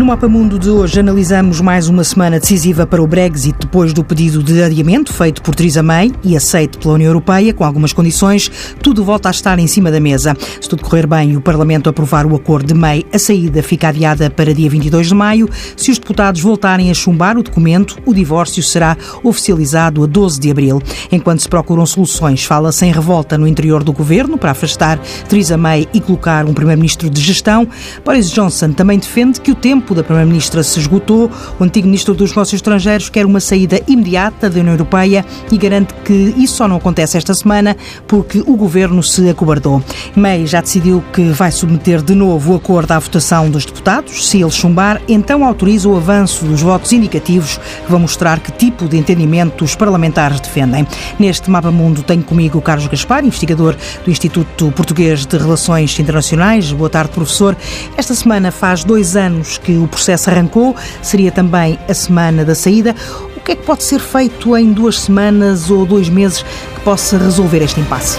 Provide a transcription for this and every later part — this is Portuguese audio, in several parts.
No Mapa Mundo de hoje analisamos mais uma semana decisiva para o Brexit depois do pedido de adiamento feito por Theresa May e aceito pela União Europeia com algumas condições. Tudo volta a estar em cima da mesa. Se tudo correr bem e o Parlamento aprovar o acordo de May, a saída fica adiada para dia 22 de maio. Se os deputados voltarem a chumbar o documento, o divórcio será oficializado a 12 de abril. Enquanto se procuram soluções, fala-se em revolta no interior do governo para afastar Theresa May e colocar um primeiro-ministro de gestão. Boris Johnson também defende que o tempo tempo da Primeira-Ministra se esgotou. O antigo Ministro dos Negócios Estrangeiros quer uma saída imediata da União Europeia e garante que isso só não acontece esta semana porque o Governo se acobardou. May já decidiu que vai submeter de novo o acordo à votação dos deputados. Se ele chumbar, então autoriza o avanço dos votos indicativos que vão mostrar que tipo de entendimento os parlamentares defendem. Neste Mapa Mundo tenho comigo Carlos Gaspar, investigador do Instituto Português de Relações Internacionais. Boa tarde, professor. Esta semana faz dois anos que o processo arrancou, seria também a semana da saída. O que é que pode ser feito em duas semanas ou dois meses que possa resolver este impasse?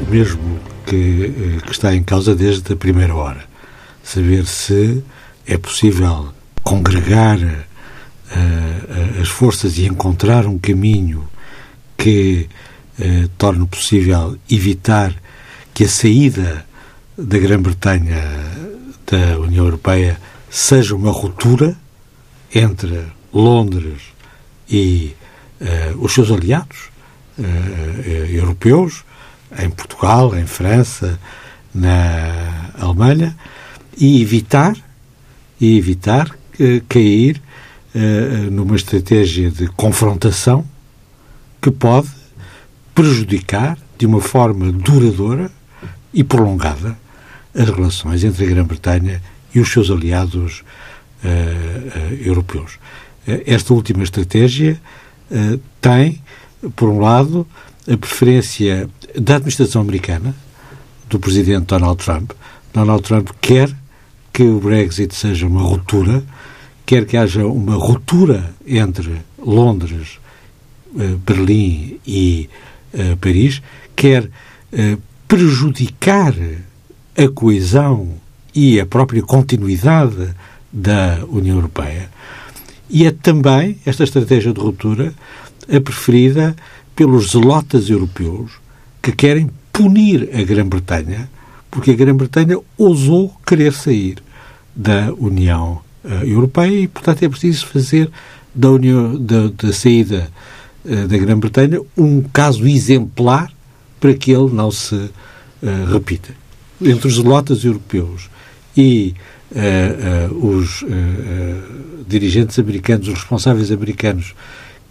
O mesmo que, eh, que está em causa desde a primeira hora. Saber se é possível congregar uh, as forças e encontrar um caminho que uh, torne possível evitar que a saída da Grã-Bretanha da União Europeia seja uma ruptura entre Londres e uh, os seus aliados uh, europeus, em Portugal, em França, na Alemanha, e evitar, e evitar cair numa estratégia de confrontação que pode prejudicar de uma forma duradoura e prolongada as relações entre a Grã-Bretanha os seus aliados uh, europeus. Uh, esta última estratégia tem, por um lado, a preferência da administração americana, do presidente Donald Trump. Donald Trump quer que o Brexit seja uma ruptura, quer que haja uma ruptura entre Londres, Berlim e Paris, quer prejudicar a coesão e a própria continuidade da União Europeia. E é também esta estratégia de ruptura a preferida pelos zelotas europeus que querem punir a Grã-Bretanha, porque a Grã-Bretanha ousou querer sair da União uh, Europeia e, portanto, é preciso fazer da, União, da, da saída uh, da Grã-Bretanha um caso exemplar para que ele não se uh, repita. Entre os zelotas europeus e uh, uh, os uh, dirigentes americanos, os responsáveis americanos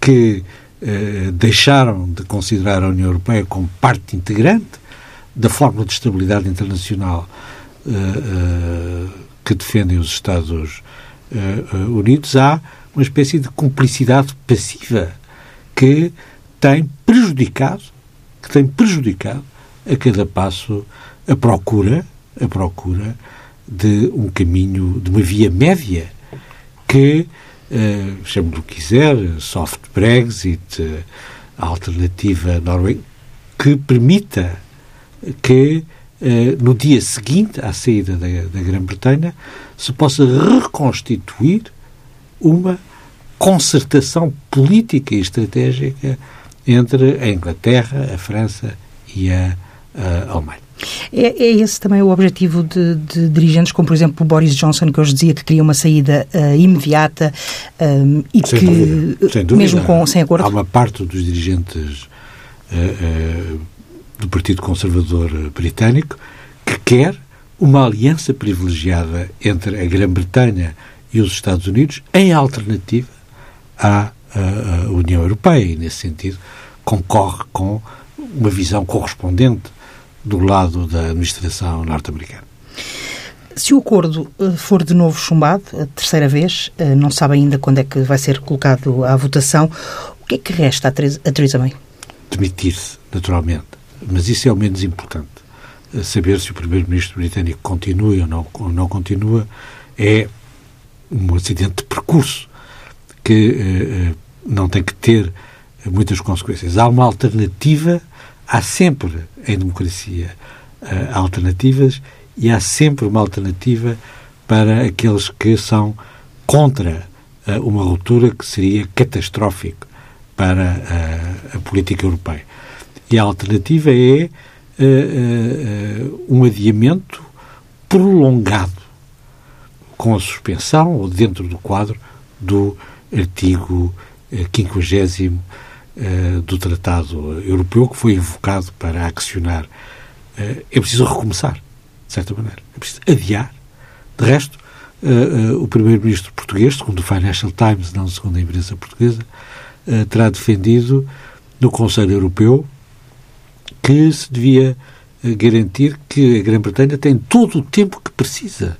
que deixaram de considerar a União Europeia como parte integrante da fórmula de estabilidade internacional que defendem os Estados Unidos, há uma espécie de cumplicidade passiva que tem prejudicado, que tem prejudicado a cada passo a procura, a procura de um caminho, de uma via média que, uh, chame-lhe o que quiser, soft Brexit, uh, alternativa norueguesa, que permita que uh, no dia seguinte à saída da, da Grã-Bretanha se possa reconstituir uma concertação política e estratégica entre a Inglaterra, a França e a, a Alemanha. É, é, esse também o objetivo de, de, dirigentes como, por exemplo, o Boris Johnson, que hoje dizia que queria uma saída uh, imediata um, eh, e sem que, dúvida, sem dúvida. mesmo com, sem acordo... Há uma parte dos dirigentes uh, uh, do Partido Conservador Britânico que quer uma aliança privilegiada entre a Grã-Bretanha e os Estados Unidos em alternativa à, à União Europeia e, nesse sentido, concorre com uma visão correspondente do lado da administração norte-americana. Se o acordo eh, for de novo chumbado, a terceira vez, eh, não sabe ainda quando é que vai ser colocado à votação, o que é que resta a Teresa May? Demitir-se, naturalmente. Mas isso é o menos importante. Eh, saber se o primeiro-ministro britânico continua ou não, ou não continua é um acidente de percurso que eh, não tem que ter muitas consequências. Há uma alternativa há sempre em democracia uh, alternativas e há sempre uma alternativa para aqueles que são contra uh, uma ruptura que seria catastrófica para uh, a política europeia. E a alternativa é uh, um adiamento prolongado com a suspensão ou dentro do quadro do artigo 50 do Tratado Europeu que foi invocado para accionar. é preciso recomeçar, de certa maneira. É preciso adiar. De resto, uh, o primeiro-ministro português, segundo o Financial Times, não segundo a imprensa portuguesa, terá defendido no Conselho Europeu que se devia garantir que a Grã-Bretanha tem todo o tempo que precisa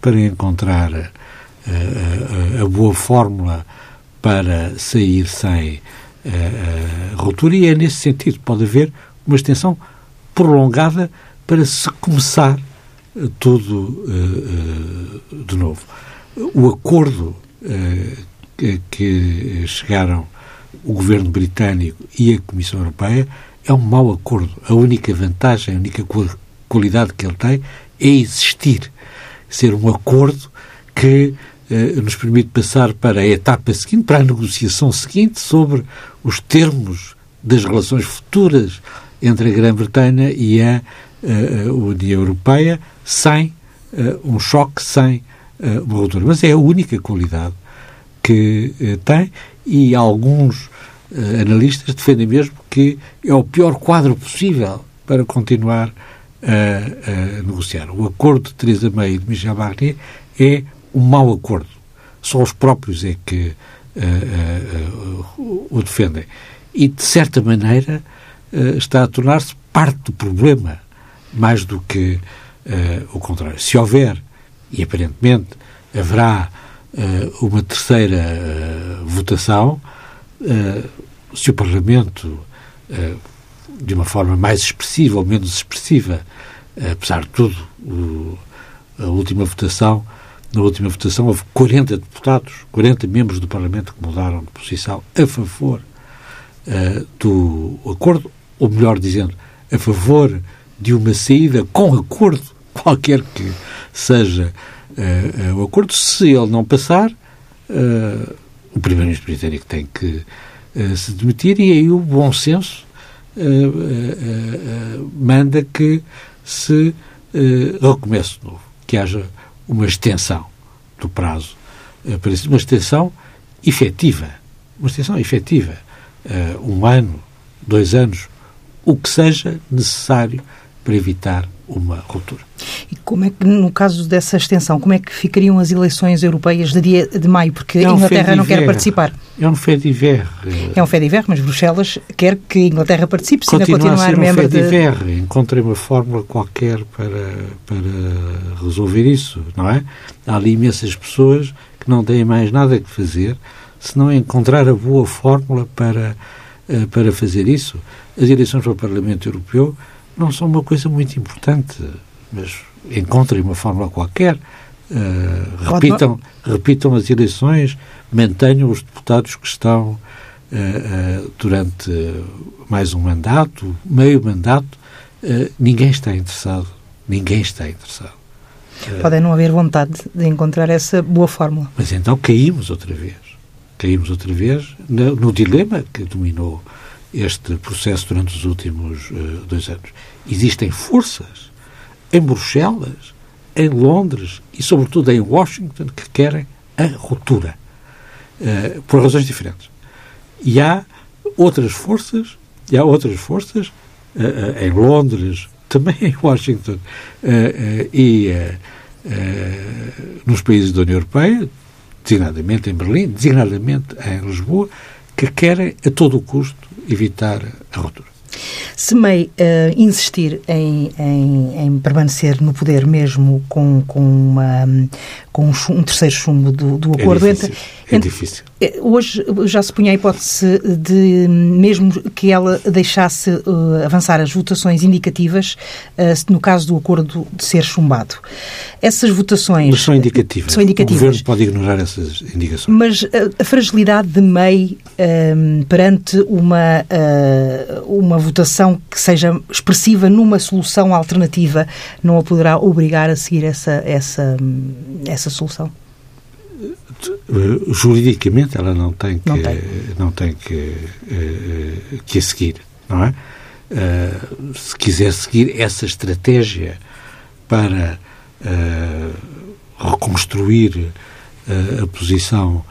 para encontrar a, a boa fórmula para sair sem a ruptura e é nesse sentido pode haver uma extensão prolongada para se começar tudo uh, de novo. O acordo que, que, chegaram o governo britânico e a Comissão Europeia é um mau acordo. A única vantagem, a única qualidade que ele tem é existir. Ser um acordo que nos permite passar para a etapa seguinte, para a negociação seguinte sobre os termos das relações futuras entre a Grã-Bretanha e a União Europeia, sem um choque, sem uma ruptura. Mas é a única qualidade que tem e alguns analistas defendem mesmo que é o pior quadro possível para continuar a, a negociar. O acordo de Theresa May e de Michel Barnier é um mau acordo. Só os próprios é que o defendem. E, de certa maneira, está a tornar-se parte do problema, mais do que uh, o contrário. Se houver, e aparentemente haverá uh, uma terceira uh, votação, se o Parlamento, de uma forma mais expressiva ou menos expressiva, apesar de tudo, a última votação, na última votação houve 40 deputados, 40 membros do Parlamento que mudaram de posição a favor do acordo, ou melhor dizendo, a favor de uma saída com acordo qualquer que seja uh, uh, o acordo, se ele não passar, uh, o Primeiro-Ministro britânico tem que se demitir e aí o bom senso manda que se recomece de novo, que haja uma extensão do prazo isso, uma extensão efetiva, uma extensão efetiva, um ano, dois anos, o que seja necessário para evitar uma ruptura. E como é que, no caso dessa extensão, como é que ficariam as eleições europeias de dia de maio? Porque é um a Inglaterra não quer participar. É um fé diver. É um fé diver, mas Bruxelas quer que a Inglaterra participe, se ainda continuar a um membro de... diver. Encontrei uma fórmula qualquer para, para resolver isso, não é? Há ali imensas pessoas que não têm mais nada que fazer se não encontrar a boa fórmula para, eh, para fazer isso. As eleições para o Parlamento Europeu não são uma coisa muito importante, mas encontrem uma fórmula qualquer, uh, repitam, repitam as eleições, mantenham os deputados que estão uh, uh, durante mais um mandato, meio mandato, ninguém está interessado, ninguém está interessado. Pode não haver vontade de encontrar essa boa fórmula. Mas então caímos outra vez. Caímos outra vez no, no dilema que dominou este processo durante os últimos uh, dois anos. Existem forças em Bruxelas, em Londres e, sobretudo, em Washington que querem a ruptura, uh, por razões diferentes. E há outras forças, e há outras forças uh, em Londres, também em Washington e nos países da União Europeia, designadamente em Berlim, designadamente em Lisboa, que querem a todo o custo evitar a ruptura. Se May uh, insistir em, em, em, permanecer no poder mesmo com, com, uma, com um, terceiro chumbo do, do é acordo é difícil, entre, é difícil. Eh, hoje já se punha a hipótese de, mesmo que ela deixasse uh, avançar as votações indicativas, uh, no caso do acordo de ser chumbado. Essas votações. Mas são indicativas. São indicativas. O governo pode ignorar essas indicações. Mas uh, a fragilidade de MEI perante uma, uma votação que seja expressiva numa solução alternativa não a poderá obrigar a seguir essa, essa, essa solução? Eh, juridicamente ela não tem que não tem, não tem que, uh, que a seguir, não é? Se quiser seguir essa estratégia para reconstruir a posição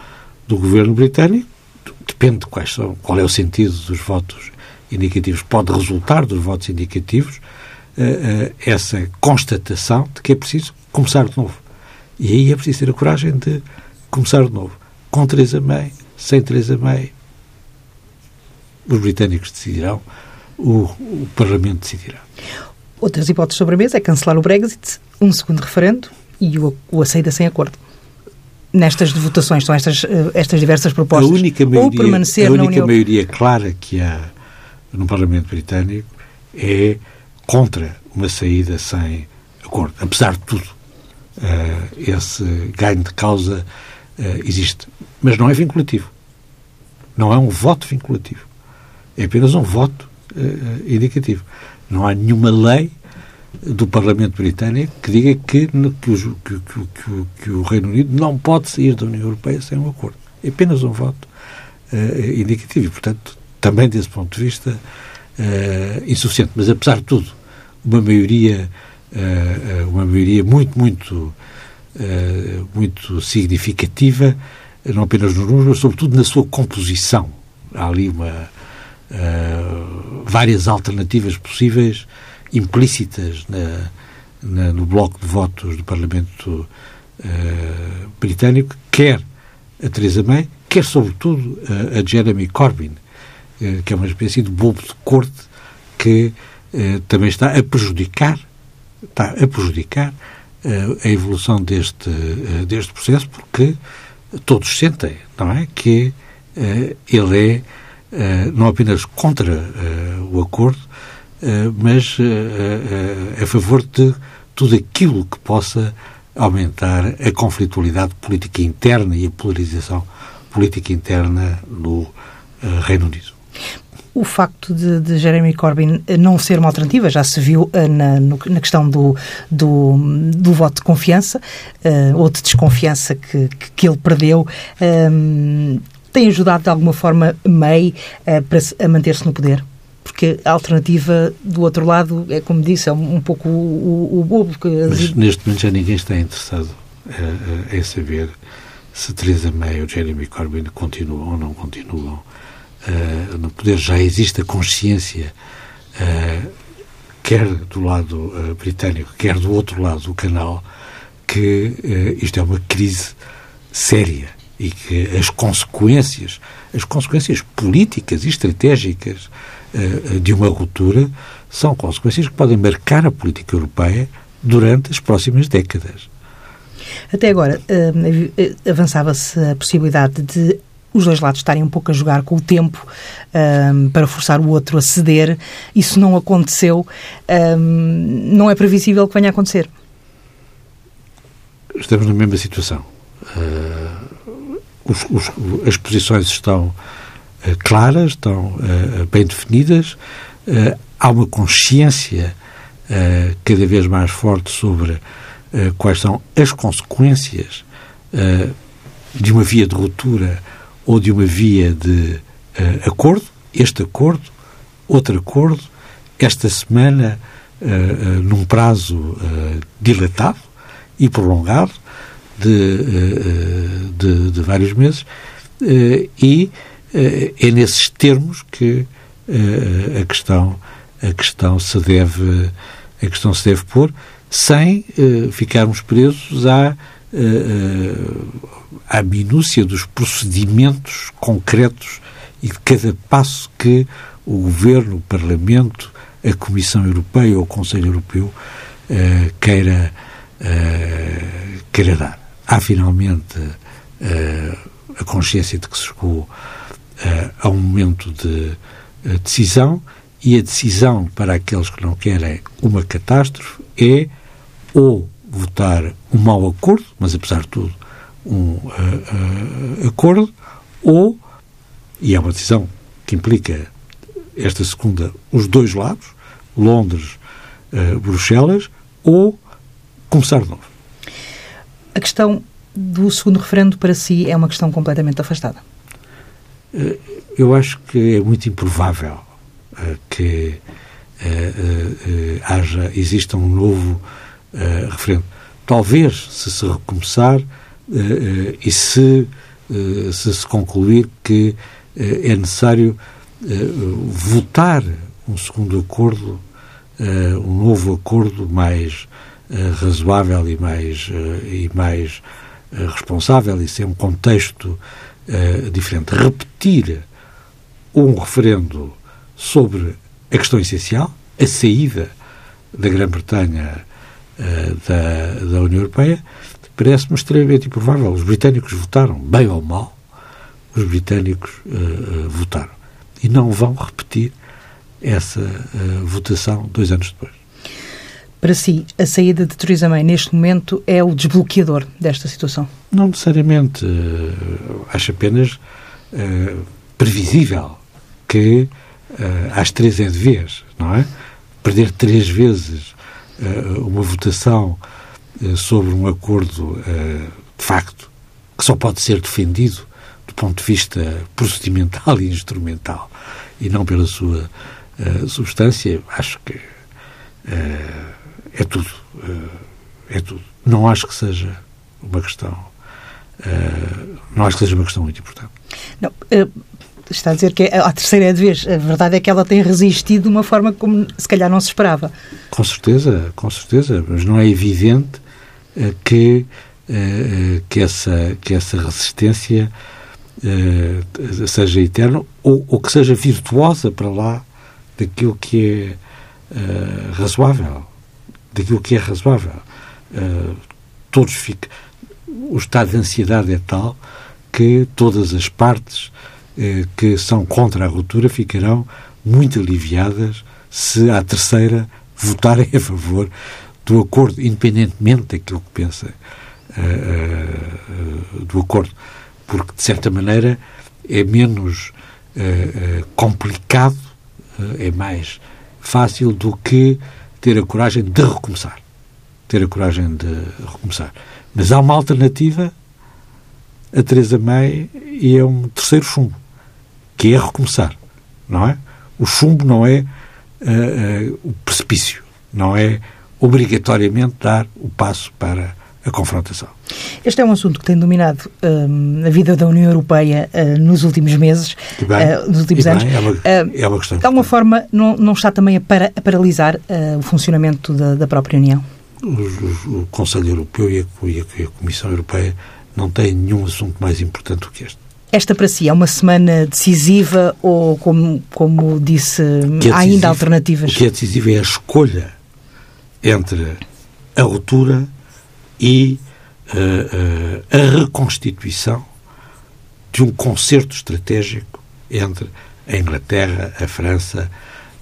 do governo britânico, depende de quais são, qual é o sentido dos votos indicativos. Pode resultar dos votos indicativos essa constatação de que é preciso começar de novo. E aí é preciso ter a coragem de começar de novo. Com Theresa May, sem Theresa May, os britânicos decidirão, o, o Parlamento decidirá. Outras hipóteses sobre a mesa é cancelar o Brexit, um segundo referendo e o, o aceita sem acordo. Nestas votações, são estas, eh, estas diversas propostas. A única maioria, Ou permanecer a única União... maioria clara que há no Parlamento Britânico é contra uma saída sem acordo, apesar de tudo. Uh, esse ganho de causa uh, existe. Mas não é vinculativo. Não é um voto vinculativo. É apenas um voto uh, indicativo. Não há nenhuma lei do Parlamento Britânico que diga que, que, o, que, que, que, o Reino Unido não pode sair da União Europeia sem um acordo. É apenas um voto uh, indicativo e, portanto, também desse ponto de vista, uh, insuficiente. Mas, apesar de tudo, uma maioria, uma maioria muito, muito eh, muito significativa, não apenas nos números, mas sobretudo na sua composição. Há ali uma, várias alternativas possíveis, implícitas na, na, no bloco de votos do Parlamento britânico, quer a Theresa May, quer sobretudo a Jeremy Corbyn, que é uma espécie de bobo de corte que também está a prejudicar, está a prejudicar a evolução deste, eh, deste processo, porque todos sentem, não é? Que uh, ele é não apenas contra o acordo, mas a favor de tudo aquilo que possa aumentar a conflitualidade política interna e a polarização política interna no Reino Unido o facto de, de, Jeremy Corbyn não ser uma alternativa, já se viu uh, na, na, questão do, do, do, voto de confiança uh, ou de desconfiança que, que, ele perdeu, um, tem ajudado de alguma forma May uh, para, a manter-se no poder? Porque a alternativa do outro lado é, como disse, é um, um pouco o, o, bobo. Que... Mas neste momento já ninguém está interessado em saber se Theresa May ou Jeremy Corbyn continuam ou não continuam uh, no poder já existe a consciência, uh, quer do lado uh, britânico, quer do outro lado do canal, que isto é uma crise séria e que as consequências, as consequências políticas e estratégicas de uma ruptura são consequências que podem marcar a política europeia durante as próximas décadas. Até agora, avançava-se a possibilidade de os dois lados estarem um pouco a jogar com o tempo um, para forçar o outro a ceder. Isso não aconteceu. Um, não é previsível que venha a acontecer. Estamos na mesma situação. Uh, os, os, as posições estão uh, claras, estão uh, bem definidas. há uma consciência cada vez mais forte sobre quais são as consequências de uma via de ruptura ou de uma via de uh, acordo, este acordo, outro acordo, esta semana, uh, uh, num prazo dilatado e prolongado de, de, de vários meses, e é nesses termos que a questão a questão se deve a questão se deve pôr sem ficarmos presos à à minúcia dos procedimentos concretos e de cada passo que o Governo, o Parlamento, a Comissão Europeia ou o Conselho Europeu uh, queira, uh, queira dar. Há finalmente uh, a consciência de que se chegou a um momento de decisão e a decisão para aqueles que não querem uma catástrofe é ou votar um mau acordo, mas apesar de tudo um uh, uh, acordo, ou, e é uma decisão que implica esta segunda, os dois lados, Londres, uh, Bruxelas, ou começar de novo. A questão do segundo referendo para si é uma questão completamente afastada? Eu acho que é muito improvável que haja, exista um novo referendo. Talvez, se se recomeçar e se, se se concluir que é necessário votar um segundo acordo, um novo acordo mais razoável e mais, e mais responsável, e sem um contexto diferente. Repetir um referendo sobre a questão essencial, a saída da Grã-Bretanha uh, da, da União Europeia, parece-me extremamente improvável. Os britânicos votaram, bem ou mal, os britânicos uh, uh, votaram. E não vão repetir essa votação dois anos depois. Para si, a saída de Theresa May neste momento é o desbloqueador desta situação? Não necessariamente. acho apenas previsível que uh, às três é de vez, não é? Perder três vezes uh, uma votação uh, sobre um acordo de facto que só pode ser defendido do ponto de vista procedimental e instrumental e não pela sua substância, acho que é tudo. é tudo. Não acho que seja uma questão. não acho que seja uma questão muito importante. Não, está a dizer que é a terceira é de vez. A verdade é que ela tem resistido de uma forma como se calhar não se esperava. Com certeza, com certeza, mas não é evidente uh, que, uh, que, essa, que essa resistência seja eterna ou, ou, que seja virtuosa para lá daquilo que é razoável. Daquilo que é razoável. todos ficam. O estado de ansiedade é tal que todas as partes eh, que são contra a ruptura ficarão muito aliviadas se a terceira votarem a favor do acordo, independentemente daquilo que pensem uh, uh, do acordo, porque de certa maneira é menos uh, complicado, é mais fácil do que ter a coragem de recomeçar. Ter a coragem de recomeçar. Mas há uma alternativa a Teresa May e é um terceiro chumbo que é recomeçar, não é? O chumbo não é uh, uh, o precipício, não é obrigatoriamente dar o passo para a confrontação. Este é um assunto que tem dominado uh, a vida da União Europeia uh, nos últimos meses, bem, uh, nos últimos anos. Bem, é, uma, é uma questão. De alguma forma, não, não está também a, para, a paralisar o funcionamento da, da, própria União? O Conselho Europeu e a, e a Comissão Europeia não têm nenhum assunto mais importante do que este. Esta para si é uma semana decisiva ou, como, como disse, é há ainda alternativas? O que é decisivo é a escolha entre a ruptura e uh, uh, a reconstituição de um concerto estratégico entre a Inglaterra, a França,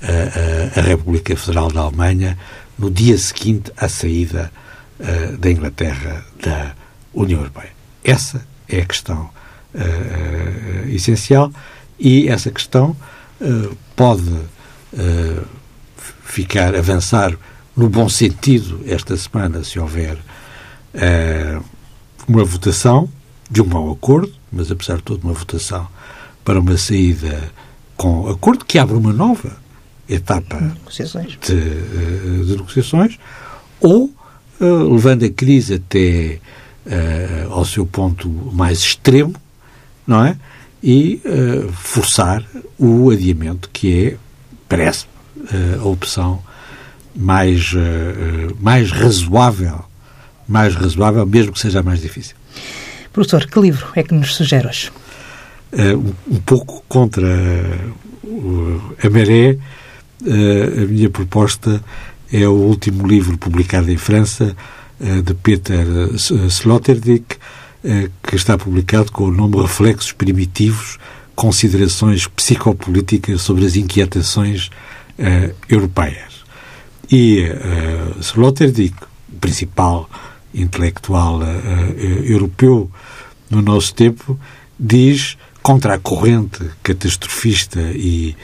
a, a, a República Federal da Alemanha, no dia seguinte à saída uh, da Inglaterra da União Europeia. Essa é a questão uh, essencial e essa questão uh, pode uh, ficar, avançar no bom sentido esta semana, se houver uma votação de um mau acordo, mas apesar de tudo uma votação para uma saída com acordo que abre uma nova etapa negociações. De, de negociações, ou levando a crise até ao seu ponto mais extremo, não é? E uh, forçar o adiamento, que é, parece, uh, a opção mais, uh, mais razoável, mais razoável, mesmo que seja mais difícil. Professor, que livro é que nos sugere hoje? Um, um, pouco contra a maré, a minha proposta é o último livro publicado em França, de Peter Sloterdijk, que está publicado com o nome Reflexos Primitivos, Considerações Psicopolíticas sobre as Inquietações Europeias. E uh, Sloterdijk, o principal intelectual europeu no nosso tempo, diz, contra a corrente catastrofista e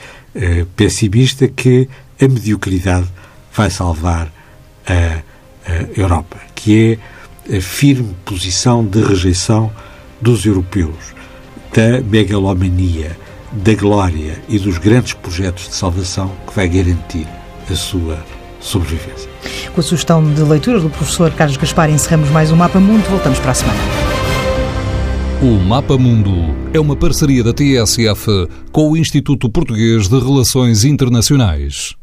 pessimista, que a mediocridade vai salvar a, a Europa, que é a firme posição de rejeição dos europeus, da megalomania, da glória e dos grandes projetos de salvação que vai garantir a sua sobrevivência. Com a sugestão de leitura do professor Carlos Gaspar, encerramos mais um Mapa Mundo. Voltamos para a semana. O Mapa Mundo é uma parceria da TSF com o Instituto Português de Relações Internacionais.